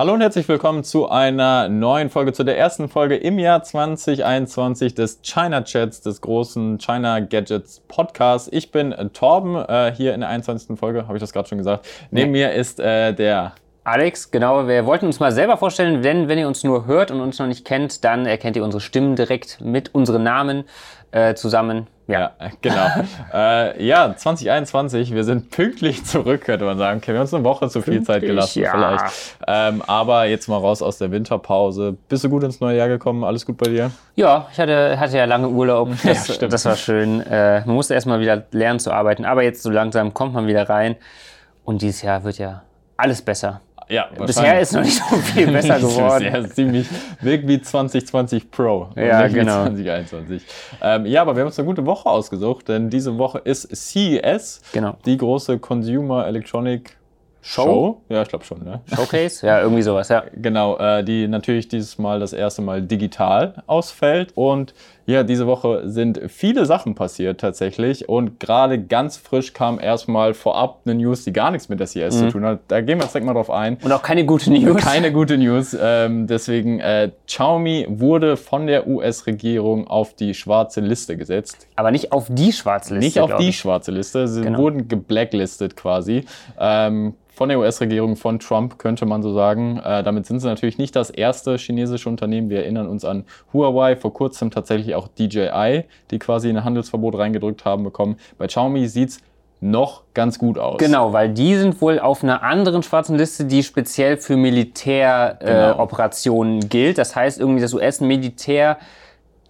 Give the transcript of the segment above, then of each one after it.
Hallo und herzlich willkommen zu einer neuen Folge, zu der ersten Folge im Jahr 2021 des China Chats, des großen China Gadgets Podcasts. Ich bin äh, Torben, äh, hier in der 21. Folge, habe ich das gerade schon gesagt. Neben mir ist äh, der Alex, genau, wir wollten uns mal selber vorstellen, denn wenn ihr uns nur hört und uns noch nicht kennt, dann erkennt ihr unsere Stimmen direkt mit unseren Namen äh, zusammen. Ja, genau. äh, ja, 2021, wir sind pünktlich zurück, könnte man sagen. Okay, wir haben uns eine Woche zu viel Zeit gelassen, ja. vielleicht. Ähm, aber jetzt mal raus aus der Winterpause. Bist du gut ins neue Jahr gekommen? Alles gut bei dir? Ja, ich hatte, hatte ja lange Urlaub. Das, ja, das war schön. Äh, man musste erstmal wieder lernen zu arbeiten, aber jetzt so langsam kommt man wieder rein. Und dieses Jahr wird ja alles besser. Ja, Bisher ist noch nicht so viel besser geworden. Sehr, ziemlich wirkt wie 2020 Pro. Ja, genau. 2021. Ähm, ja, aber wir haben uns eine gute Woche ausgesucht, denn diese Woche ist CES, genau. die große Consumer Electronic Show? Show? Ja, ich glaube schon. Ne? Showcase? ja, irgendwie sowas, ja. Genau, äh, die natürlich dieses Mal das erste Mal digital ausfällt. Und ja, diese Woche sind viele Sachen passiert tatsächlich. Und gerade ganz frisch kam erstmal vorab eine News, die gar nichts mit der CS mhm. zu tun hat. Da gehen wir jetzt direkt mal drauf ein. Und auch keine gute News. Keine gute News. Ähm, deswegen, äh, Xiaomi wurde von der US-Regierung auf die schwarze Liste gesetzt. Aber nicht auf die schwarze Liste. Nicht auf die schwarze Liste. Sie genau. wurden geblacklistet quasi. Ähm, von der US-Regierung, von Trump, könnte man so sagen. Äh, damit sind sie natürlich nicht das erste chinesische Unternehmen. Wir erinnern uns an Huawei, vor kurzem tatsächlich auch DJI, die quasi ein Handelsverbot reingedrückt haben bekommen. Bei Xiaomi sieht es noch ganz gut aus. Genau, weil die sind wohl auf einer anderen schwarzen Liste, die speziell für Militäroperationen genau. gilt. Das heißt, irgendwie das US-Militär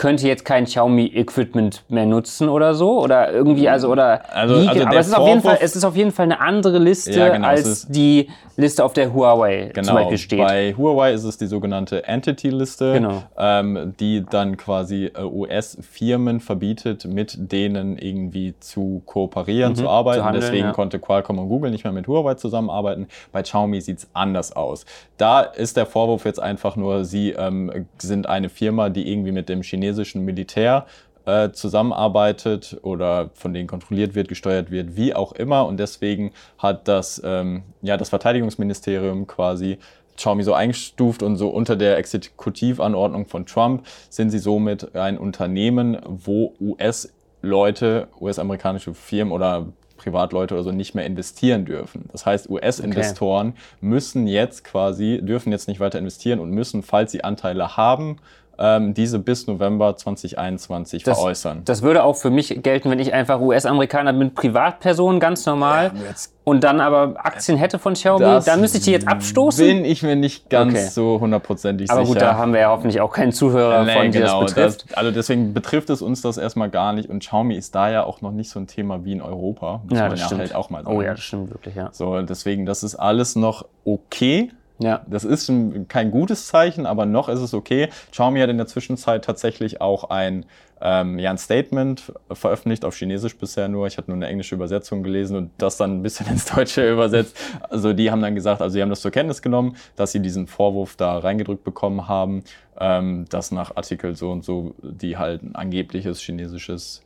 könnte jetzt kein Xiaomi-Equipment mehr nutzen oder so oder irgendwie also oder also, also aber es ist auf jeden Fall es ist auf jeden Fall eine andere Liste ja, genau, als die Liste auf der Huawei genau, zum Beispiel steht. Bei Huawei ist es die sogenannte Entity-Liste, genau. ähm, die dann quasi äh, US-Firmen verbietet, mit denen irgendwie zu kooperieren, mhm, zu arbeiten. Zu handeln, Deswegen ja. konnte Qualcomm und Google nicht mehr mit Huawei zusammenarbeiten. Bei Xiaomi sieht es anders aus. Da ist der Vorwurf jetzt einfach nur, sie ähm, sind eine Firma, die irgendwie mit dem chinesischen chinesischen Militär äh, zusammenarbeitet oder von denen kontrolliert wird, gesteuert wird, wie auch immer. Und deswegen hat das, ähm, ja, das Verteidigungsministerium quasi Xiaomi so eingestuft und so unter der Exekutivanordnung von Trump sind sie somit ein Unternehmen, wo US-Leute, US-amerikanische Firmen oder Privatleute oder so nicht mehr investieren dürfen. Das heißt, US-Investoren okay. müssen jetzt quasi, dürfen jetzt nicht weiter investieren und müssen, falls sie Anteile haben, ähm, diese bis November 2021 das, veräußern. Das würde auch für mich gelten, wenn ich einfach US-Amerikaner bin, Privatperson, ganz normal. Ja, und dann aber Aktien hätte von Xiaomi, dann müsste ich die jetzt abstoßen? Bin ich mir nicht ganz okay. so hundertprozentig sicher. Aber gut, da haben wir ja hoffentlich auch keinen Zuhörer nee, von, die genau, das betrifft. Das, also deswegen betrifft es uns das erstmal gar nicht. Und Xiaomi ist da ja auch noch nicht so ein Thema wie in Europa. Muss ja, man ja stimmt. halt auch mal sagen. Oh ja, das stimmt wirklich, ja. So, deswegen, das ist alles noch okay. Ja. Das ist schon kein gutes Zeichen, aber noch ist es okay. Xiaomi hat in der Zwischenzeit tatsächlich auch ein, ähm, ja, ein Statement veröffentlicht, auf Chinesisch bisher nur. Ich hatte nur eine englische Übersetzung gelesen und das dann ein bisschen ins Deutsche übersetzt. Also die haben dann gesagt, also sie haben das zur Kenntnis genommen, dass sie diesen Vorwurf da reingedrückt bekommen haben, ähm, dass nach Artikel so und so, die halt ein angebliches chinesisches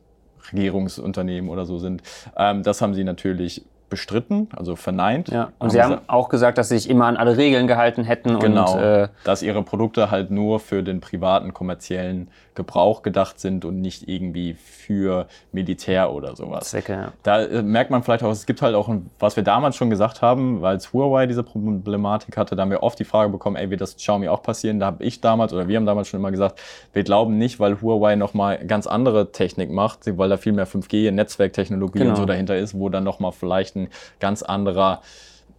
Regierungsunternehmen oder so sind. Ähm, das haben sie natürlich bestritten, also verneint. Ja. Und sie haben auch gesagt, dass sie sich immer an alle Regeln gehalten hätten. Genau, und, äh, dass ihre Produkte halt nur für den privaten, kommerziellen Gebrauch gedacht sind und nicht irgendwie für Militär oder sowas. Zwecke, ja. Da äh, merkt man vielleicht auch, es gibt halt auch, was wir damals schon gesagt haben, weil es Huawei diese Problematik hatte, da haben wir oft die Frage bekommen, ey, wird das Xiaomi auch passieren? Da habe ich damals oder wir haben damals schon immer gesagt, wir glauben nicht, weil Huawei nochmal ganz andere Technik macht, weil da viel mehr 5G, Netzwerktechnologie genau. und so dahinter ist, wo dann nochmal vielleicht ein ganz anderer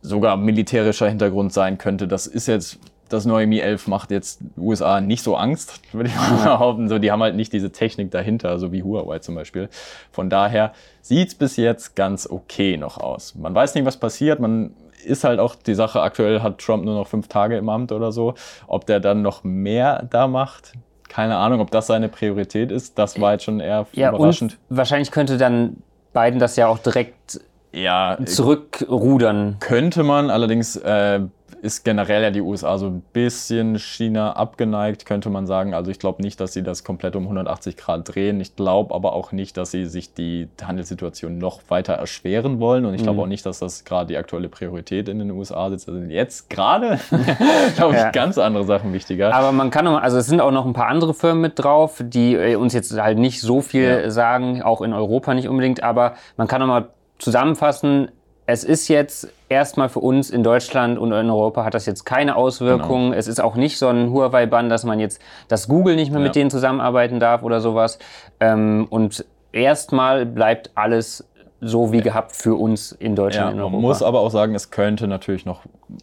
sogar militärischer Hintergrund sein könnte. Das ist jetzt das neue Mi 11 macht jetzt USA nicht so Angst, würde ich mal behaupten. So, die haben halt nicht diese Technik dahinter, so wie Huawei zum Beispiel. Von daher sieht's bis jetzt ganz okay noch aus. Man weiß nicht, was passiert. Man ist halt auch die Sache, aktuell hat Trump nur noch fünf Tage im Amt oder so. Ob der dann noch mehr da macht, keine Ahnung, ob das seine Priorität ist. Das war jetzt schon eher ja, überraschend. Wahrscheinlich könnte dann Biden das ja auch direkt ja, zurückrudern. Könnte man, allerdings äh, ist generell ja die USA so ein bisschen China abgeneigt, könnte man sagen. Also ich glaube nicht, dass sie das komplett um 180 Grad drehen. Ich glaube aber auch nicht, dass sie sich die Handelssituation noch weiter erschweren wollen. Und ich glaube mhm. auch nicht, dass das gerade die aktuelle Priorität in den USA sitzt. Also jetzt gerade, glaube ich, ja. ganz andere Sachen wichtiger. Aber man kann, also es sind auch noch ein paar andere Firmen mit drauf, die äh, uns jetzt halt nicht so viel ja. sagen, auch in Europa nicht unbedingt. Aber man kann noch mal zusammenfassen, es ist jetzt erstmal für uns in Deutschland und in Europa hat das jetzt keine Auswirkungen. Genau. Es ist auch nicht so ein Huawei-Bann, dass man jetzt, dass Google nicht mehr ja. mit denen zusammenarbeiten darf oder sowas. Ähm, und erstmal bleibt alles so wie gehabt für uns in Deutschland ja, in Europa. Man muss aber auch sagen, es könnte natürlich noch,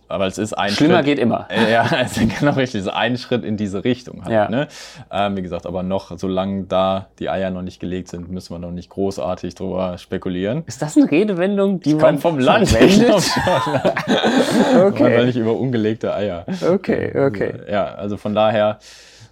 aber es ist ein Schlimmer Schritt, geht immer. Äh, ja, es ist genau richtig, es ist ein Schritt in diese Richtung. Halt, ja. ne? ähm, wie gesagt, aber noch, solange da die Eier noch nicht gelegt sind, müssen wir noch nicht großartig drüber spekulieren. Ist das eine Redewendung, die man vom Land verwendet? okay. Man nicht über ungelegte Eier. Okay, okay. Ja, also von daher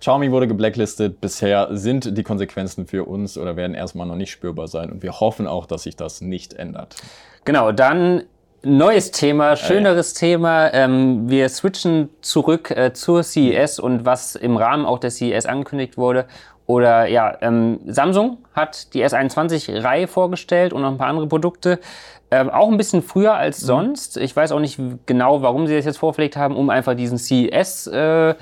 Xiaomi wurde geblacklistet. Bisher sind die Konsequenzen für uns oder werden erstmal noch nicht spürbar sein. Und wir hoffen auch, dass sich das nicht ändert. Genau, dann Neues Thema, schöneres ja, ja. Thema. Ähm, wir switchen zurück äh, zur CES und was im Rahmen auch der CES angekündigt wurde. Oder ja, ähm, Samsung hat die S21-Reihe vorgestellt und noch ein paar andere Produkte. Ähm, auch ein bisschen früher als mhm. sonst. Ich weiß auch nicht genau, warum sie das jetzt vorgelegt haben, um einfach diesen CES äh,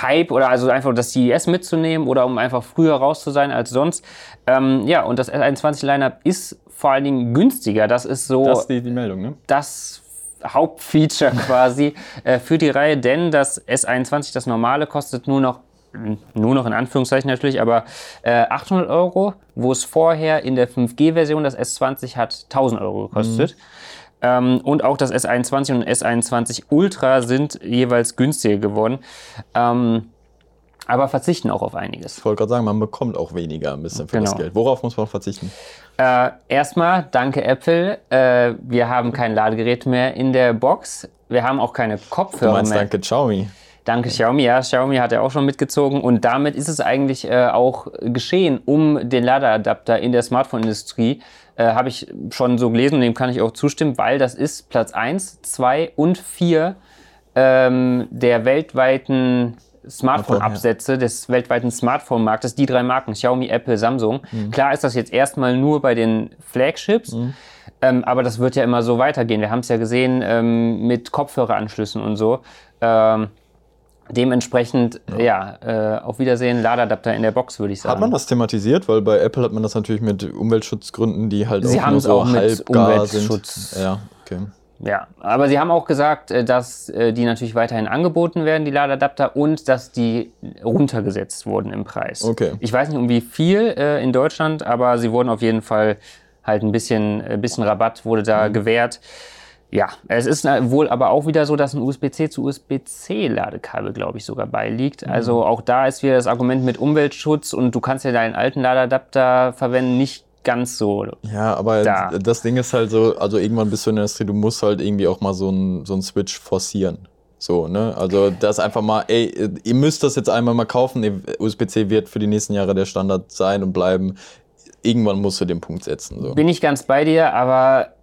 Hype oder also einfach das CES mitzunehmen oder um einfach früher raus zu sein als sonst. Ähm, ja, und das S21-Lineup ist vor allen Dingen günstiger. Das ist so. Das ist die, die Meldung, ne? Das Hauptfeature quasi äh, für die Reihe, denn das S21, das normale, kostet nur noch nur noch in Anführungszeichen natürlich, aber äh, 800 Euro, wo es vorher in der 5G-Version das S20 hat 1000 Euro gekostet. Mhm. Ähm, und auch das S21 und S21 Ultra sind jeweils günstiger geworden. Ähm, aber verzichten auch auf einiges. Ich wollte gerade sagen, man bekommt auch weniger ein bisschen für genau. das Geld. Worauf muss man verzichten? Äh, erstmal, danke Apple. Äh, wir haben kein Ladegerät mehr in der Box. Wir haben auch keine Kopfhörer du meinst, mehr. Danke Xiaomi. Danke Xiaomi, ja, Xiaomi hat ja auch schon mitgezogen und damit ist es eigentlich äh, auch geschehen um den Ladeadapter in der Smartphone-Industrie äh, habe ich schon so gelesen und dem kann ich auch zustimmen, weil das ist Platz 1, 2 und 4 ähm, der weltweiten Smartphone-Absätze des weltweiten Smartphone-Marktes, die drei Marken, Xiaomi, Apple, Samsung. Mhm. Klar ist das jetzt erstmal nur bei den Flagships, mhm. ähm, aber das wird ja immer so weitergehen. Wir haben es ja gesehen ähm, mit Kopfhöreranschlüssen und so. Ähm, Dementsprechend, ja, ja äh, auf Wiedersehen, Ladeadapter in der Box, würde ich sagen. Hat man das thematisiert? Weil bei Apple hat man das natürlich mit Umweltschutzgründen, die halt Sie auch nur so auch mit Umweltschutz. sind. Ja, okay. Ja, aber sie haben auch gesagt, äh, dass äh, die natürlich weiterhin angeboten werden, die Ladeadapter, und dass die runtergesetzt wurden im Preis. Okay. Ich weiß nicht um wie viel äh, in Deutschland, aber sie wurden auf jeden Fall halt ein bisschen, ein bisschen Rabatt wurde da mhm. gewährt. Ja, es ist wohl aber auch wieder so, dass ein USB-C zu USB-C-Ladekabel, glaube ich, sogar beiliegt. Mhm. Also auch da ist wieder das Argument mit Umweltschutz und du kannst ja deinen alten Ladeadapter verwenden, nicht ganz so. Ja, aber da. das Ding ist halt so, also irgendwann bist du in der Industrie, du musst halt irgendwie auch mal so einen so Switch forcieren. So, ne? Also das einfach mal, ey, ihr müsst das jetzt einmal mal kaufen. USB-C wird für die nächsten Jahre der Standard sein und bleiben. Irgendwann musst du den Punkt setzen. So. Bin ich ganz bei dir, aber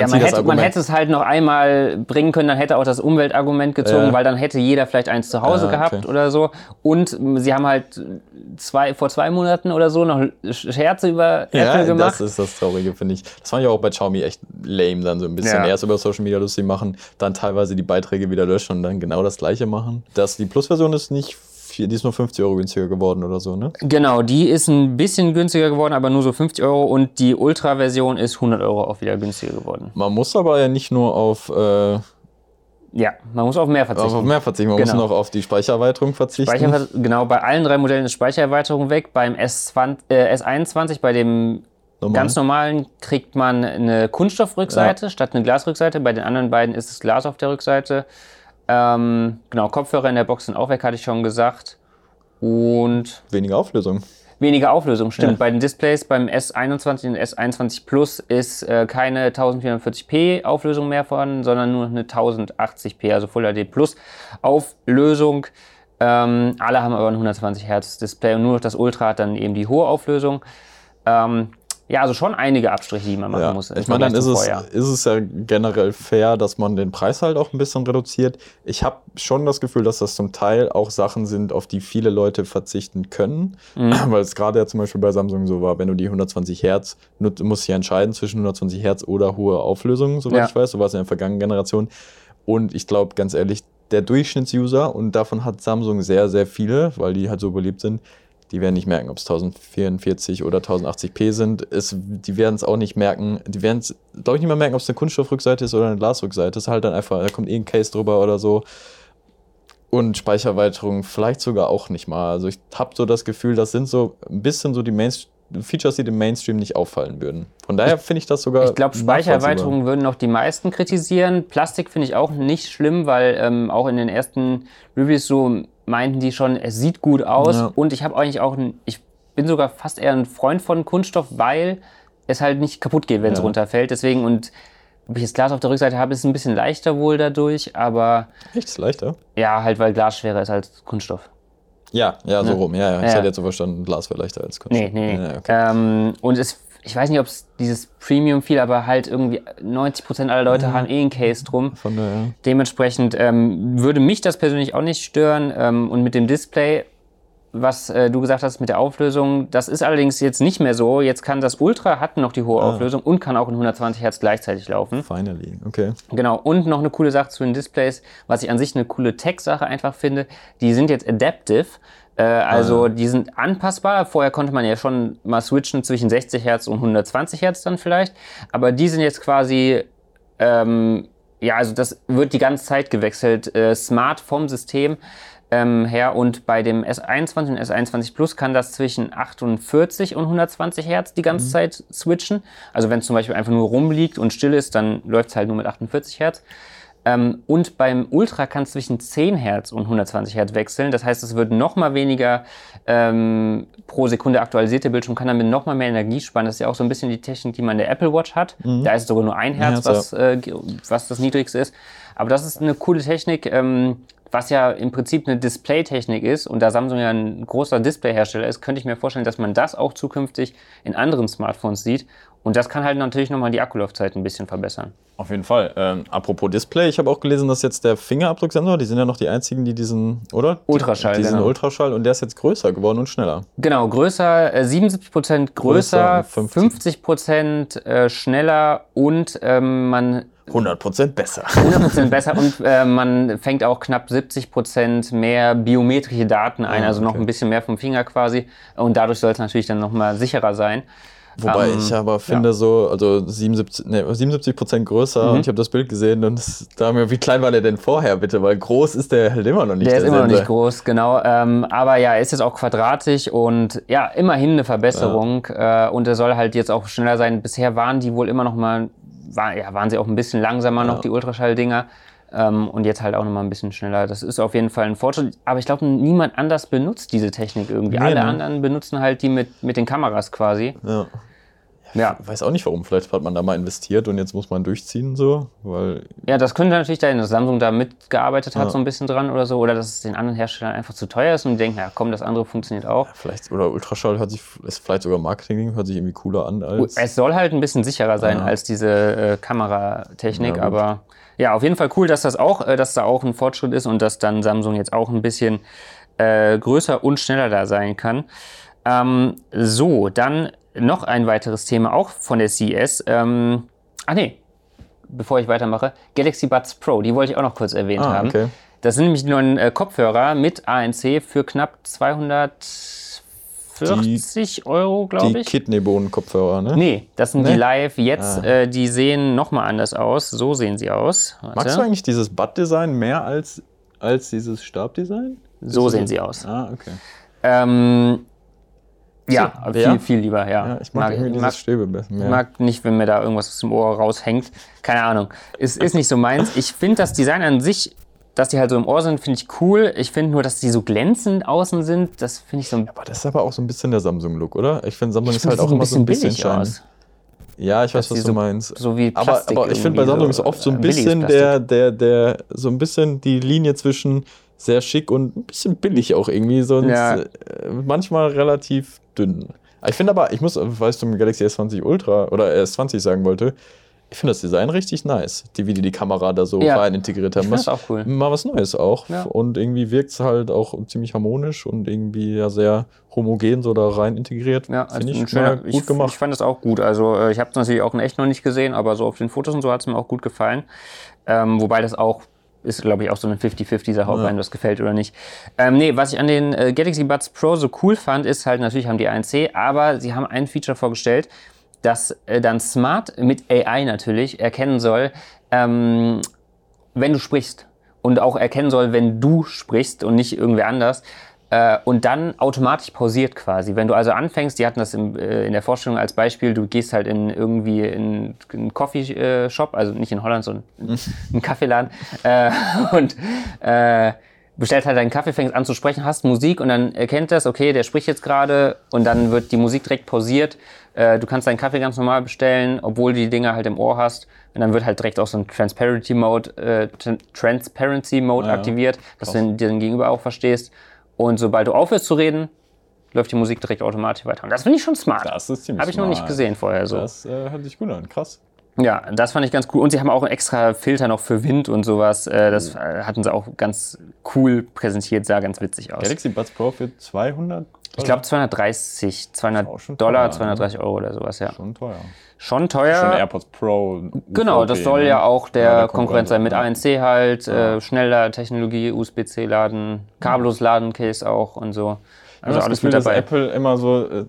ja, man hätte, man hätte, es halt noch einmal bringen können, dann hätte auch das Umweltargument gezogen, ja. weil dann hätte jeder vielleicht eins zu Hause ja, gehabt okay. oder so. Und sie haben halt zwei, vor zwei Monaten oder so noch Scherze über ja, Apple gemacht. Das ist das Traurige, finde ich. Das fand ich auch bei Xiaomi echt lame, dann so ein bisschen. Erst über Social Media lustig machen, dann teilweise die Beiträge wieder löschen und dann genau das gleiche machen. Das, die Plus-Version ist nicht die ist nur 50 Euro günstiger geworden oder so, ne? Genau, die ist ein bisschen günstiger geworden, aber nur so 50 Euro und die Ultra-Version ist 100 Euro auch wieder günstiger geworden. Man muss aber ja nicht nur auf. Äh, ja, man muss auf mehr verzichten. Auf mehr verzichten. Man genau. muss noch auf die Speichererweiterung verzichten. Speicher, genau, bei allen drei Modellen ist Speichererweiterung weg. Beim S20, äh, S21, bei dem Normal. ganz normalen, kriegt man eine Kunststoffrückseite ja. statt eine Glasrückseite. Bei den anderen beiden ist es Glas auf der Rückseite. Ähm, genau, Kopfhörer in der Box sind auch weg, hatte ich schon gesagt. Und. Weniger Auflösung. Weniger Auflösung, stimmt. Ja. Bei den Displays beim S21 und S21 Plus ist äh, keine 1440p Auflösung mehr vorhanden, sondern nur eine 1080p, also Full HD Plus Auflösung. Ähm, alle haben aber ein 120 Hertz Display und nur noch das Ultra hat dann eben die hohe Auflösung. Ähm, Ja, also schon einige Abstriche, die man machen ja. muss. Ich meine, dann ist es, ist es ja generell fair, dass man den Preis halt auch ein bisschen reduziert. Ich habe schon das Gefühl, dass das zum Teil auch Sachen sind, auf die viele Leute verzichten können. Mhm. Weil es gerade ja zum Beispiel bei Samsung so war, wenn du die 120 Hertz, du musst ja entscheiden zwischen 120 Hertz oder hohe Auflösung, soweit ja. ich weiß. So war es in der vergangenen Generation. Und ich glaube, ganz ehrlich, der Durchschnittsuser, und davon hat Samsung sehr, sehr viele, weil die halt so beliebt sind, die werden nicht merken, ob es 1044 oder 1080p sind. Es, die werden es auch nicht merken. Die werden es, glaube ich, nicht mehr merken, ob es eine Kunststoffrückseite ist oder eine Glasrückseite. Es ist halt dann einfach, da kommt eh ein Case drüber oder so. Und Speichererweiterung vielleicht sogar auch nicht mal. Also ich habe so das Gefühl, das sind so ein bisschen so die Mainstream Features, die dem Mainstream nicht auffallen würden. Von daher finde ich das sogar. Ich glaube, Speichererweiterungen würden noch die meisten kritisieren. Plastik finde ich auch nicht schlimm, weil ähm, auch in den ersten Reviews so meinten die schon, es sieht gut aus. Ja. Und ich habe eigentlich auch, ein, ich bin sogar fast eher ein Freund von Kunststoff, weil es halt nicht kaputt geht, wenn es ja. runterfällt. Deswegen, und ob ich das Glas auf der Rückseite habe, ist es ein bisschen leichter wohl dadurch, aber. Echt, ist leichter? Ja, halt, weil Glas schwerer ist als Kunststoff. Ja, ja, so ne? rum. Ja, ja. Ich ja. hätte jetzt so verstanden, Glas wäre leichter als Kunststoff. Nee, nee. nee. Okay. Ähm, und es ich weiß nicht, ob es dieses Premium viel, aber halt irgendwie 90% aller Leute ja. haben eh ein Case drum. Von der, ja. Dementsprechend ähm, würde mich das persönlich auch nicht stören. Ähm, und mit dem Display, was äh, du gesagt hast mit der Auflösung, das ist allerdings jetzt nicht mehr so. Jetzt kann das Ultra, hat noch die hohe ah. Auflösung und kann auch in 120 Hertz gleichzeitig laufen. Finally, okay. Genau. Und noch eine coole Sache zu den Displays, was ich an sich eine coole Tech-Sache einfach finde. Die sind jetzt adaptive. Äh, also ah. die sind anpassbar. Vorher konnte man ja schon mal switchen zwischen 60 Hertz und 120 Hertz dann vielleicht. Aber die sind jetzt quasi, ähm, ja, also das wird die ganze Zeit gewechselt, äh, smart vom System ähm, her. Und bei dem S21 und S21 Plus kann das zwischen 48 und 120 Hertz die ganze mhm. Zeit switchen. Also wenn es zum Beispiel einfach nur rumliegt und still ist, dann läuft es halt nur mit 48 Hertz. Ähm, und beim Ultra kann es zwischen 10 Hertz und 120 Hertz wechseln. Das heißt, es wird noch mal weniger ähm, pro Sekunde aktualisiert. Der Bildschirm kann damit noch mal mehr Energie sparen. Das ist ja auch so ein bisschen die Technik, die man in der Apple Watch hat. Mhm. Da ist es sogar nur ein Hertz, ja, was, äh, was das niedrigste ist. Aber das ist eine coole Technik. Ähm, was ja im Prinzip eine Display-Technik ist und da Samsung ja ein großer Display-Hersteller ist, könnte ich mir vorstellen, dass man das auch zukünftig in anderen Smartphones sieht und das kann halt natürlich nochmal die Akkulaufzeit ein bisschen verbessern. Auf jeden Fall. Ähm, apropos Display, ich habe auch gelesen, dass jetzt der Fingerabdrucksensor, die sind ja noch die einzigen, die diesen, oder? Ultraschall. Diesen genau. Ultraschall und der ist jetzt größer geworden und schneller. Genau, größer, äh, 77% größer, größer 50%, 50 äh, schneller und ähm, man 100% besser. 100% besser und äh, man fängt auch knapp 70% mehr biometrische Daten ein, ah, also noch ein bisschen mehr vom Finger quasi. Und dadurch soll es natürlich dann nochmal sicherer sein. Wobei um, ich aber finde ja. so, also 77, nee, 77 Prozent größer mhm. und ich habe das Bild gesehen und da mir, wie klein war der denn vorher bitte? Weil groß ist der halt immer noch nicht. Der, der ist immer Sensor. noch nicht groß, genau. Ähm, aber ja, er ist jetzt auch quadratisch und ja, immerhin eine Verbesserung ja. äh, und er soll halt jetzt auch schneller sein. Bisher waren die wohl immer noch mal, war, ja, waren sie auch ein bisschen langsamer ja. noch, die Ultraschall-Dinger. Ähm, und jetzt halt auch nochmal ein bisschen schneller. Das ist auf jeden Fall ein Fortschritt. Aber ich glaube, niemand anders benutzt diese Technik irgendwie. Nee, Alle ne? anderen benutzen halt die mit, mit den Kameras quasi. Ja. Ja. Ich weiß auch nicht warum. Vielleicht hat man da mal investiert und jetzt muss man durchziehen, so. Weil ja, das könnte natürlich sein, dass Samsung da mitgearbeitet hat, ja. so ein bisschen dran oder so. Oder dass es den anderen Herstellern einfach zu teuer ist und die denken, ja komm, das andere funktioniert auch. Ja, vielleicht, oder Ultraschall hört sich, ist vielleicht sogar Marketing, hört sich irgendwie cooler an als. Es soll halt ein bisschen sicherer sein als diese äh, Kameratechnik, aber ja, auf jeden Fall cool, dass das auch, äh, dass da auch ein Fortschritt ist und dass dann Samsung jetzt auch ein bisschen äh, größer und schneller da sein kann. Ähm, so, dann noch ein weiteres Thema, auch von der CES. Ähm, ach nee, bevor ich weitermache, Galaxy Buds Pro, die wollte ich auch noch kurz erwähnt ah, haben. Okay. Das sind nämlich die neuen äh, Kopfhörer mit ANC für knapp 240 die, Euro, glaube ich. Die Kidneybohnen-Kopfhörer, ne? Nee, das sind nee? die live jetzt. Ah. Äh, die sehen nochmal anders aus. So sehen sie aus. Warte. Magst du eigentlich dieses Bud-Design mehr als, als dieses Stabdesign? So sehen sie aus. Ah, okay. Ähm, ja, so, viel, viel lieber, ja. ja ich mag, mag irgendwie dieses mag, Stäbe besser. Ich mag nicht, wenn mir da irgendwas aus dem Ohr raushängt. Keine Ahnung. Ist, ist nicht so meins. Ich finde das Design an sich, dass die halt so im Ohr sind, finde ich cool. Ich finde nur, dass die so glänzend außen sind, das finde ich so ein. Aber das ist aber auch so ein bisschen der Samsung-Look, oder? Ich finde, Samsung ich ist halt auch immer so ein bisschen aus. Ja, ich weiß, was du so, meinst. So wie Plastik aber, aber ich finde bei Samsung ist oft so ein bisschen der, der, der, so ein bisschen die Linie zwischen sehr schick und ein bisschen billig auch irgendwie, sonst ja. Äh, manchmal relativ dünn. Ich finde aber, ich muss, weil ich zum Galaxy S20 Ultra oder S20 sagen wollte, ich finde das Design richtig nice, die, wie die die Kamera da so ja. rein integriert haben. Das auch cool. Mal was Neues auch. Ja. Und irgendwie wirkt es halt auch ziemlich harmonisch und irgendwie ja sehr homogen so da rein integriert. Ja, finde also ich schöner, gut ich, gemacht. Ich fand das auch gut. Also äh, ich habe es natürlich auch in echt noch nicht gesehen, aber so auf den Fotos und so hat es mir auch gut gefallen. Ähm, wobei das auch ist, glaube ich, auch so eine 50-50-Sache, ob ja. einem das gefällt oder nicht. Ähm, nee, was ich an den äh, Galaxy Buds Pro so cool fand, ist halt, natürlich haben die ANC, aber sie haben ein Feature vorgestellt, das äh, dann smart mit AI natürlich erkennen soll, ähm, wenn du sprichst. Und auch erkennen soll, wenn du sprichst und nicht irgendwer anders. Äh, und dann automatisch pausiert quasi. Wenn du also anfängst, die hatten das im, äh, in der Vorstellung als Beispiel, du gehst halt in irgendwie in, in einen Coffee-Shop, also nicht in Holland, sondern in einen Kaffeeladen äh, und bestellst halt deinen Kaffee, fängst an zu sprechen, hast Musik und dann erkennt das, okay, der spricht jetzt gerade und dann wird die Musik direkt pausiert. Äh, du kannst deinen Kaffee ganz normal bestellen, obwohl du die Dinger halt im Ohr hast. Und dann wird halt direkt auch so ein Transparency Mode, äh, Transparency Mode ja, aktiviert, dass krass. du den Gegenüber auch verstehst. Und sobald du aufhörst zu reden, läuft die Musik direkt automatisch weiter. Und das finde ich schon smart. Das ist ziemlich Habe ich noch nicht gesehen vorher so. Das äh, hört sich gut an, krass. Ja, das fand ich ganz cool. Und sie haben auch einen extra Filter noch für Wind und sowas. Äh, das äh, hatten sie auch ganz cool präsentiert, sah ganz witzig aus. Galaxy Buds Pro für 200 Dollar? Ich glaube 230, 200 Dollar, teuer, 230 ne? Euro oder sowas, ja. Schon teuer. Schon teuer. Schon AirPods Pro. Genau, das soll ne? ja auch der, ja, der Konkurrent sein mit ANC halt, ja. äh, schneller Technologie, USB-C-Laden, kabellos Laden-Case auch und so. Also alles Gefühl, mit dabei. Dass Apple immer so, äh,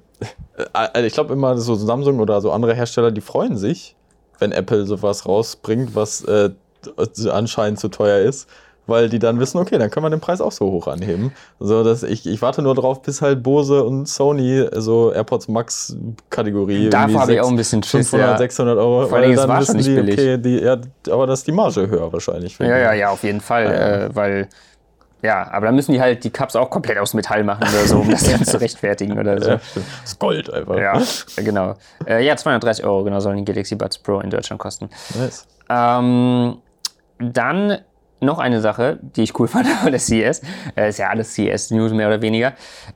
äh, ich glaube immer so Samsung oder so andere Hersteller, die freuen sich, wenn Apple sowas rausbringt, was äh, anscheinend zu teuer ist, weil die dann wissen, okay, dann können wir den Preis auch so hoch anheben. So, dass ich, ich warte nur drauf, bis halt Bose und Sony so AirPods Max Kategorie. Dafür habe ich auch ein bisschen Schiss, 500, ja. 600 Euro. Vor allem, dann war schon nicht die, billig. Okay, die, ja, aber das ist die Marge höher wahrscheinlich. Ja, ja, ja, auf jeden Fall, ja. äh, weil ja, aber dann müssen die halt die Cups auch komplett aus Metall machen oder so, um das dann zu rechtfertigen oder so. Ja, das ist Gold einfach. Ja, genau. Äh, ja, 230 Euro, genau, sollen die Galaxy Buds Pro in Deutschland kosten. Nice. Ähm, dann noch eine Sache, die ich cool fand von der CES. Äh, ist ja alles CES-News mehr oder weniger.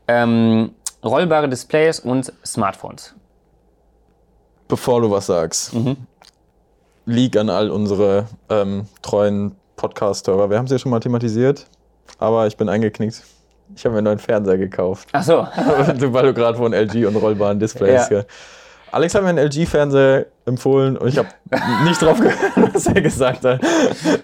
Ähm, rollbare Displays und Smartphones. Bevor du was sagst, mhm. Leak an all unsere ähm, treuen Podcast-Hörer. Wir haben es ja schon mal thematisiert aber ich bin eingeknickt. Ich habe mir einen neuen Fernseher gekauft. Ach so. Weil du gerade von LG und rollbaren Displays. Ja. Alex hat mir einen LG-Fernseher empfohlen und ich habe nicht drauf gehört, was er gesagt hat.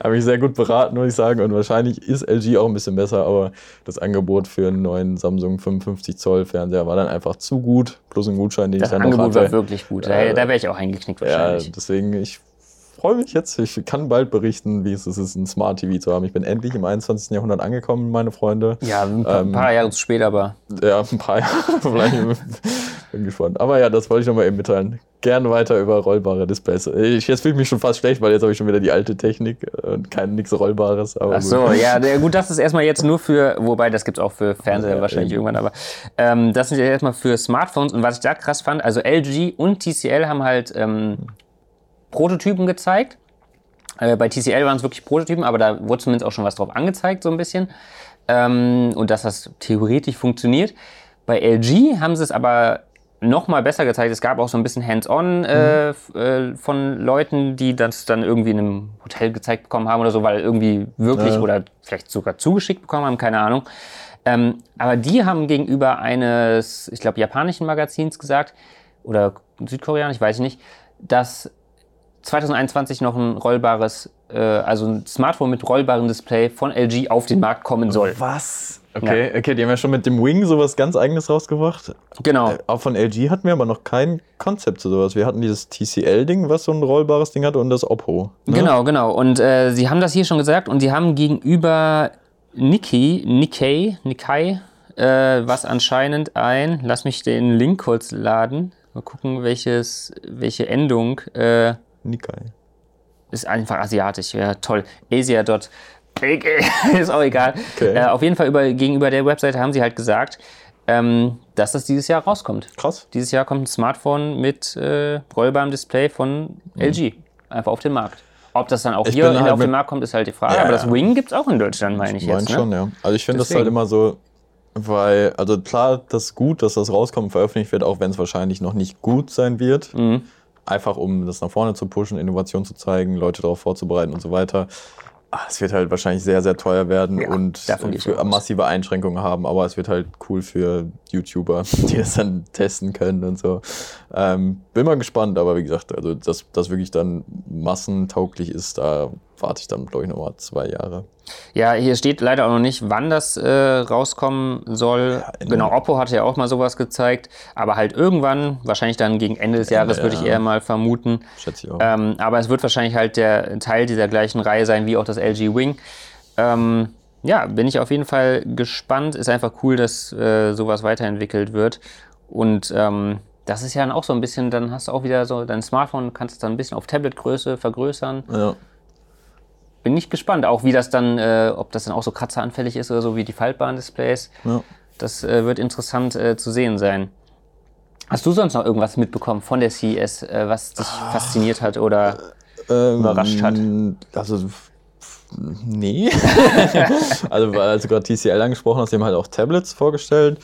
habe mich sehr gut beraten, muss ich sagen. Und wahrscheinlich ist LG auch ein bisschen besser, aber das Angebot für einen neuen Samsung 55 Zoll Fernseher war dann einfach zu gut. Plus ein Gutschein, den das ich dann Angebot noch hatte. war wirklich gut. Da, da wäre ich auch eingeknickt wahrscheinlich. Ja, deswegen, ich freue mich jetzt. Ich kann bald berichten, wie es ist, ein Smart TV zu haben. Ich bin endlich im 21. Jahrhundert angekommen, meine Freunde. Ja, ein paar, ähm, paar Jahre zu spät, aber. Ja, ein paar Jahre. Vielleicht bin gespannt. Aber ja, das wollte ich nochmal eben mitteilen. Gern weiter über rollbare Displays. Ich, jetzt fühle ich mich schon fast schlecht, weil jetzt habe ich schon wieder die alte Technik und kein nichts Rollbares. Ach so, gut. ja, gut, das ist erstmal jetzt nur für, wobei das gibt es auch für Fernseher ja, wahrscheinlich eben. irgendwann, aber ähm, das sind ja erstmal für Smartphones und was ich da krass fand, also LG und TCL haben halt ähm, Prototypen gezeigt. Äh, bei TCL waren es wirklich Prototypen, aber da wurde zumindest auch schon was drauf angezeigt, so ein bisschen. Ähm, und dass das theoretisch funktioniert. Bei LG haben sie es aber noch mal besser gezeigt. Es gab auch so ein bisschen Hands-on äh, mhm. äh, von Leuten, die das dann irgendwie in einem Hotel gezeigt bekommen haben oder so, weil irgendwie wirklich ja. oder vielleicht sogar zugeschickt bekommen haben, keine Ahnung. Ähm, aber die haben gegenüber eines, ich glaube, japanischen Magazins gesagt, oder südkoreanisch, weiß ich nicht, dass 2021 noch ein rollbares, äh, also ein Smartphone mit rollbarem Display von LG auf den Markt kommen soll. Was? Okay, ja. okay, die haben ja schon mit dem Wing sowas ganz eigenes rausgebracht. Genau. Äh, auch von LG hatten wir aber noch kein Konzept zu sowas. Wir hatten dieses TCL-Ding, was so ein rollbares Ding hatte, und das Oppo. Ne? Genau, genau. Und äh, sie haben das hier schon gesagt und sie haben gegenüber Nikkei, Nikkei, Nikkei, äh, was anscheinend ein, lass mich den Link kurz laden, mal gucken, welches, welche Endung. Äh, Nikkei. Ist einfach asiatisch, ja toll. Asia. ist auch egal. Okay. Äh, auf jeden Fall über, gegenüber der Webseite haben sie halt gesagt, ähm, dass das dieses Jahr rauskommt. Krass. Dieses Jahr kommt ein Smartphone mit äh, rollbarem Display von mhm. LG. Einfach auf den Markt. Ob das dann auch ich hier halt auf den Markt kommt, ist halt die Frage. Ja, Aber das Wing gibt es auch in Deutschland, meine ich, ich mein jetzt. Ne? schon, ja. Also ich finde das halt immer so, Weil, also klar, das ist gut, dass das rauskommt und veröffentlicht wird, auch wenn es wahrscheinlich noch nicht gut sein wird. Mhm. Einfach um das nach vorne zu pushen, Innovation zu zeigen, Leute darauf vorzubereiten und so weiter. Ah, es wird halt wahrscheinlich sehr, sehr teuer werden ja, und massive Einschränkungen haben, aber es wird halt cool für YouTuber, die das dann testen können und so. Ähm, bin mal gespannt, aber wie gesagt, also dass das wirklich dann massentauglich ist, da warte ich dann, glaube ich, nochmal zwei Jahre. Ja, hier steht leider auch noch nicht, wann das äh, rauskommen soll. Ja, genau, Oppo hatte ja auch mal sowas gezeigt, aber halt irgendwann, wahrscheinlich dann gegen Ende des Jahres, würde ich eher mal vermuten. Schätze ich auch. Ähm, aber es wird wahrscheinlich halt der Teil dieser gleichen Reihe sein wie auch das LG Wing. Ähm, ja, bin ich auf jeden Fall gespannt. Ist einfach cool, dass äh, sowas weiterentwickelt wird. Und ähm, das ist ja dann auch so ein bisschen, dann hast du auch wieder so dein Smartphone, kannst es dann ein bisschen auf Tabletgröße vergrößern. Ja bin ich gespannt, auch wie das dann, äh, ob das dann auch so kratzeranfällig ist oder so wie die faltbaren Displays. Ja. Das äh, wird interessant äh, zu sehen sein. Hast du sonst noch irgendwas mitbekommen von der CES, äh, was dich ah, fasziniert hat oder ähm, überrascht hat? Also nee. also als du gerade TCL angesprochen hast, die haben halt auch Tablets vorgestellt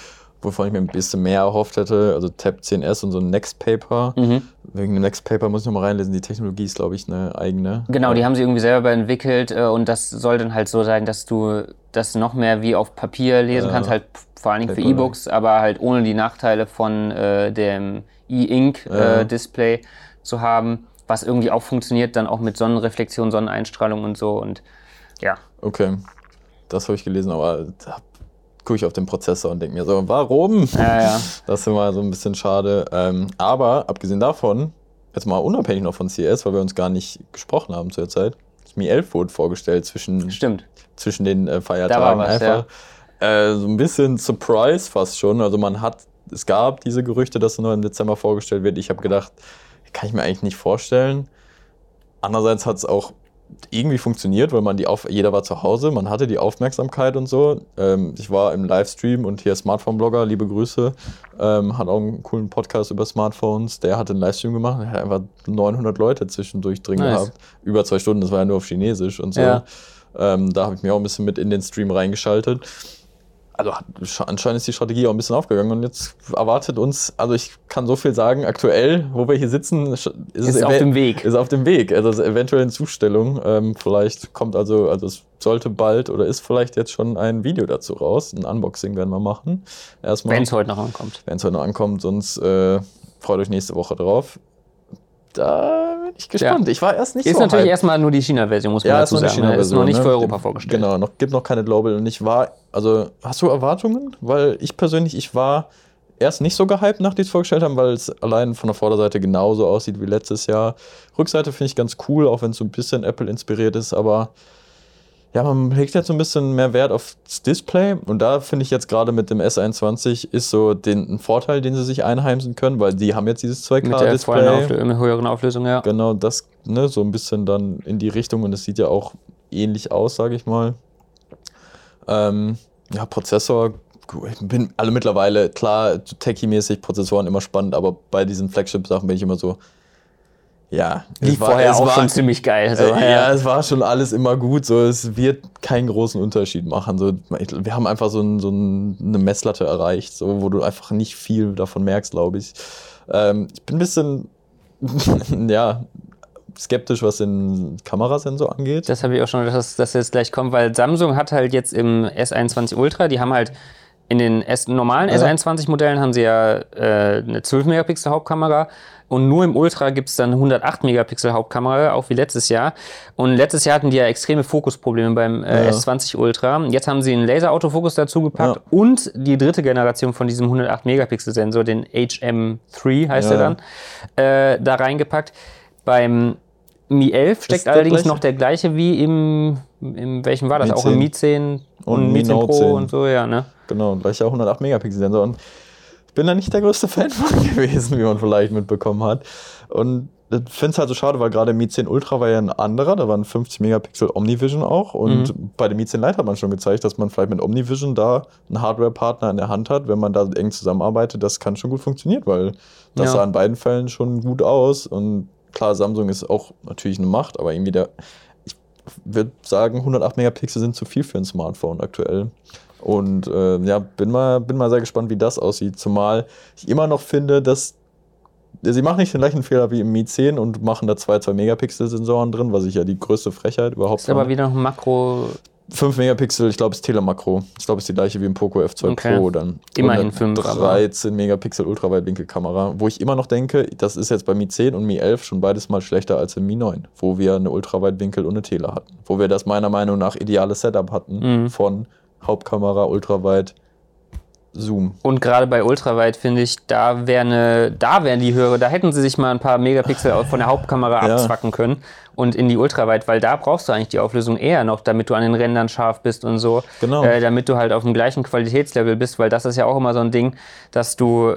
wovon ich mir ein bisschen mehr erhofft hätte. Also Tab 10S und so ein Next Paper. Mhm. Wegen dem Next Paper muss ich nochmal reinlesen. Die Technologie ist, glaube ich, eine eigene. Genau, die haben sie irgendwie selber entwickelt äh, und das soll dann halt so sein, dass du das noch mehr wie auf Papier lesen kannst, halt vor allen Dingen für E-Books, aber halt ohne die Nachteile von äh, dem E-Ink-Display äh, zu haben, was irgendwie auch funktioniert, dann auch mit Sonnenreflexion, Sonneneinstrahlung und so und ja. Okay, das habe ich gelesen, aber gucke ich auf den Prozessor und denke mir so, warum? Ja, ja. Das ist immer so ein bisschen schade. Ähm, aber abgesehen davon, jetzt mal unabhängig noch von CS, weil wir uns gar nicht gesprochen haben zu der Zeit, das Mi 11 wurde vorgestellt zwischen, Stimmt. zwischen den äh, Feiertagen. Was, einfach ja. äh, so ein bisschen Surprise fast schon. Also man hat, es gab diese Gerüchte, dass es nur im Dezember vorgestellt wird. Ich habe gedacht, kann ich mir eigentlich nicht vorstellen. Andererseits hat es auch irgendwie funktioniert, weil man die auf, jeder war zu Hause, man hatte die Aufmerksamkeit und so. Ähm, ich war im Livestream und hier Smartphone-Blogger, liebe Grüße, ähm, hat auch einen coolen Podcast über Smartphones. Der hat einen Livestream gemacht und hat einfach 900 Leute zwischendurch drin nice. gehabt. Über zwei Stunden, das war ja nur auf Chinesisch und so. Ja. Ähm, da habe ich mich auch ein bisschen mit in den Stream reingeschaltet also anscheinend ist die Strategie auch ein bisschen aufgegangen und jetzt erwartet uns, also ich kann so viel sagen, aktuell, wo wir hier sitzen, ist, ist es auf dem Weg. Ist auf dem Weg, also ist eventuell in Zustellung. Ähm, vielleicht kommt also, also es sollte bald oder ist vielleicht jetzt schon ein Video dazu raus. Ein Unboxing werden wir machen. Erstmal. Wenn es heute noch ankommt. Wenn es heute noch ankommt, sonst äh, freut euch nächste Woche drauf. Da bin ich gespannt. Ja. Ich war erst nicht ist so. Ist natürlich hyped. erstmal nur die China-Version, muss man ja, dazu sagen. Ne? Ist noch nicht ne? für Europa vorgestellt. Genau, noch, gibt noch keine Global. Und ich war, also, hast du Erwartungen? Weil ich persönlich, ich war erst nicht so gehypt, nachdem die es vorgestellt haben, weil es allein von der Vorderseite genauso aussieht wie letztes Jahr. Rückseite finde ich ganz cool, auch wenn es so ein bisschen Apple inspiriert ist, aber ja, man legt jetzt so ein bisschen mehr Wert aufs Display und da finde ich jetzt gerade mit dem S21 ist so den, ein Vorteil, den sie sich einheimsen können, weil die haben jetzt dieses 2K-Display. Mit der höheren Auflösung, ja. Genau, das ne, so ein bisschen dann in die Richtung und es sieht ja auch ähnlich aus, sage ich mal. Ähm, ja, Prozessor, ich bin alle mittlerweile, klar, techie-mäßig, Prozessoren immer spannend, aber bei diesen Flagship-Sachen bin ich immer so, ja, lief war, vorher auch war, schon ziemlich geil. So, äh, ja. es war schon alles immer gut. So, es wird keinen großen Unterschied machen. So, wir haben einfach so, ein, so eine Messlatte erreicht, so, wo du einfach nicht viel davon merkst, glaube ich. Ähm, ich bin ein bisschen, ja, skeptisch, was den Kamerasensor angeht. Das habe ich auch schon, dass das jetzt gleich kommt, weil Samsung hat halt jetzt im S21 Ultra, die haben halt in den S normalen ja. S21-Modellen haben sie ja äh, eine 12 Megapixel Hauptkamera und nur im Ultra gibt es dann 108 Megapixel Hauptkamera, auch wie letztes Jahr. Und letztes Jahr hatten die ja extreme Fokusprobleme beim äh, ja. S20 Ultra. Jetzt haben sie einen Laser-Autofokus dazugepackt ja. und die dritte Generation von diesem 108 Megapixel Sensor, den HM3 heißt er dann, äh, da reingepackt. Beim Mi 11 steckt allerdings noch der gleiche wie im, im welchem war das? Mi auch im Mi 10 und, und Mi 10 Pro 10. und so, ja, ne? Genau, gleicher 108 Megapixel Sensor. Und bin da nicht der größte Fan von gewesen, wie man vielleicht mitbekommen hat. Und ich finde es halt so schade, weil gerade Mi 10 Ultra war ja ein anderer, da waren 50 Megapixel Omnivision auch. Und mhm. bei dem Mi 10 Lite hat man schon gezeigt, dass man vielleicht mit Omnivision da einen Hardware-Partner in der Hand hat, wenn man da eng zusammenarbeitet. Das kann schon gut funktionieren, weil das ja. sah in beiden Fällen schon gut aus. Und klar, Samsung ist auch natürlich eine Macht, aber irgendwie der. Ich, würde sagen, 108 Megapixel sind zu viel für ein Smartphone aktuell. Und äh, ja, bin mal, bin mal sehr gespannt, wie das aussieht. Zumal ich immer noch finde, dass sie machen nicht den gleichen Fehler wie im Mi 10 und machen da zwei 2 Megapixel Sensoren drin, was ich ja die größte Frechheit überhaupt Ist aber wieder noch ein Makro 5 Megapixel, ich glaube, ist Telemakro. Ich glaube, es ist die gleiche wie im Poco F2 okay. Pro dann. Immerhin 5. 13 Megapixel Ultraweitwinkelkamera, wo ich immer noch denke, das ist jetzt bei Mi 10 und Mi 11 schon beides mal schlechter als im Mi 9, wo wir eine Ultraweitwinkel und eine Tele hatten. Wo wir das meiner Meinung nach ideale Setup hatten mhm. von Hauptkamera, Ultraweit, Zoom. Und gerade bei Ultraweit finde ich, da wären da wären die Hörer, da hätten sie sich mal ein paar Megapixel von der Hauptkamera ja. abzwacken können und in die Ultraweit, weil da brauchst du eigentlich die Auflösung eher noch, damit du an den Rändern scharf bist und so. Genau. Äh, damit du halt auf dem gleichen Qualitätslevel bist, weil das ist ja auch immer so ein Ding, dass du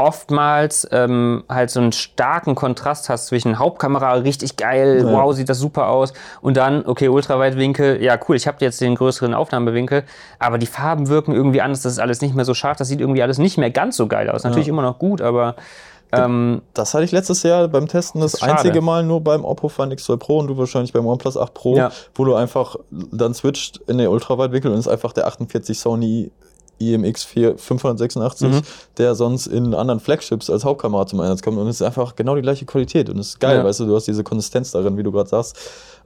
oftmals ähm, halt so einen starken Kontrast hast zwischen Hauptkamera, richtig geil, ja. wow, sieht das super aus, und dann, okay, Ultraweitwinkel, ja cool, ich habe jetzt den größeren Aufnahmewinkel, aber die Farben wirken irgendwie anders, das ist alles nicht mehr so scharf, das sieht irgendwie alles nicht mehr ganz so geil aus. Natürlich ja. immer noch gut, aber ähm, das hatte ich letztes Jahr beim Testen das, einzige Mal nur beim Oppo Find X2 Pro und du wahrscheinlich beim OnePlus 8 Pro, ja. wo du einfach dann switcht in den Ultraweitwinkel und es ist einfach der 48 Sony IMX 4 586, mhm. der sonst in anderen Flagships als Hauptkamera zum Einsatz kommt. Und es ist einfach genau die gleiche Qualität. Und es ist geil, ja. weißt du, du hast diese Konsistenz darin, wie du gerade sagst.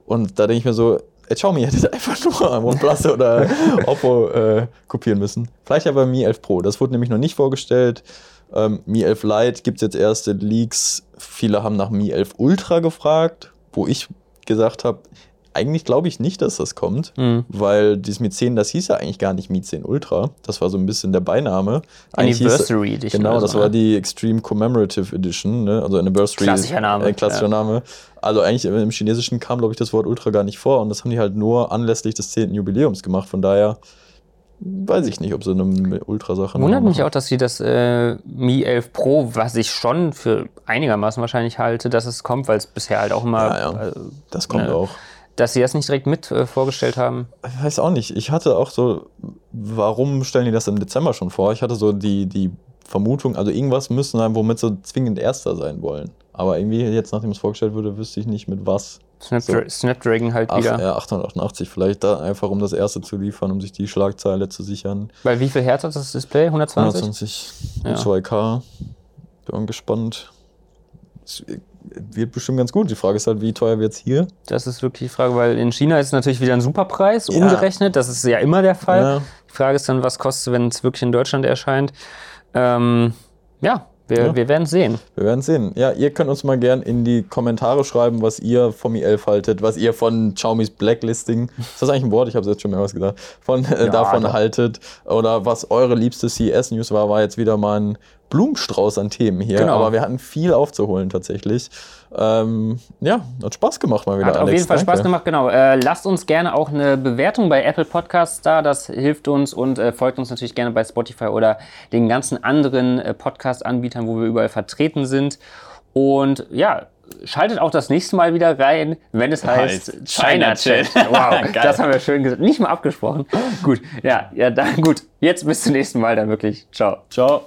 Und da denke ich mir so, Ey, Xiaomi hätte einfach nur am OnePlus oder Oppo äh, kopieren müssen. Vielleicht aber Mi 11 Pro. Das wurde nämlich noch nicht vorgestellt. Ähm, Mi 11 Lite gibt es jetzt erste Leaks. Viele haben nach Mi 11 Ultra gefragt, wo ich gesagt habe, eigentlich glaube ich nicht, dass das kommt, mhm. weil dieses Mi 10, das hieß ja eigentlich gar nicht Mi 10 Ultra. Das war so ein bisschen der Beiname. Anniversary hieß, Edition. Genau, das so, war ne? die Extreme Commemorative Edition, ne? also Anniversary. Klassischer Name. Äh, klassischer ja. Name. Also eigentlich im Chinesischen kam, glaube ich, das Wort Ultra gar nicht vor und das haben die halt nur anlässlich des 10. Jubiläums gemacht. Von daher weiß ich nicht, ob sie eine Ultrasache Wundert mich auch, dass sie das äh, Mi 11 Pro, was ich schon für einigermaßen wahrscheinlich halte, dass es kommt, weil es bisher halt auch immer. Ja, ja. Äh, das kommt ne, auch dass sie das nicht direkt mit äh, vorgestellt haben? Ich weiß auch nicht. Ich hatte auch so, warum stellen die das im Dezember schon vor? Ich hatte so die, die Vermutung, also irgendwas müssen sein, womit sie zwingend Erster sein wollen. Aber irgendwie jetzt, nachdem es vorgestellt wurde, wüsste ich nicht mit was. Snapdra so, Snapdragon halt ach, wieder. Ja, 888 vielleicht da einfach, um das erste zu liefern, um sich die Schlagzeile zu sichern. Weil wie viel Hertz hat das Display? 120? 120 ja. 2K. Bin gespannt wird bestimmt ganz gut. Die Frage ist halt, wie teuer wird es hier? Das ist wirklich die Frage, weil in China ist es natürlich wieder ein Superpreis ja. umgerechnet. Das ist ja immer der Fall. Ja. Die Frage ist dann, was kostet, wenn es wirklich in Deutschland erscheint. Ähm, ja, wir, ja. wir werden sehen. Wir werden sehen. Ja, ihr könnt uns mal gern in die Kommentare schreiben, was ihr vom Mi 11 haltet, was ihr von Xiaomi's Blacklisting, ist das eigentlich ein Wort? Ich habe jetzt schon mehrmals gesagt, von, äh, ja, davon ja. haltet. Oder was eure liebste CES-News war, war jetzt wieder mal ein Blumenstrauß an Themen hier. Genau. Aber wir hatten viel aufzuholen tatsächlich. Ähm, ja, hat Spaß gemacht mal wieder. Hat Alex. auf jeden Fall Danke. Spaß gemacht, genau. Äh, lasst uns gerne auch eine Bewertung bei Apple Podcasts da, das hilft uns und äh, folgt uns natürlich gerne bei Spotify oder den ganzen anderen äh, Podcast-Anbietern, wo wir überall vertreten sind. Und ja, schaltet auch das nächste Mal wieder rein, wenn es heißt, heißt China Chat. Wow, das haben wir schön gesagt. Nicht mal abgesprochen. gut, ja, ja, dann gut. Jetzt bis zum nächsten Mal dann wirklich. Ciao. Ciao.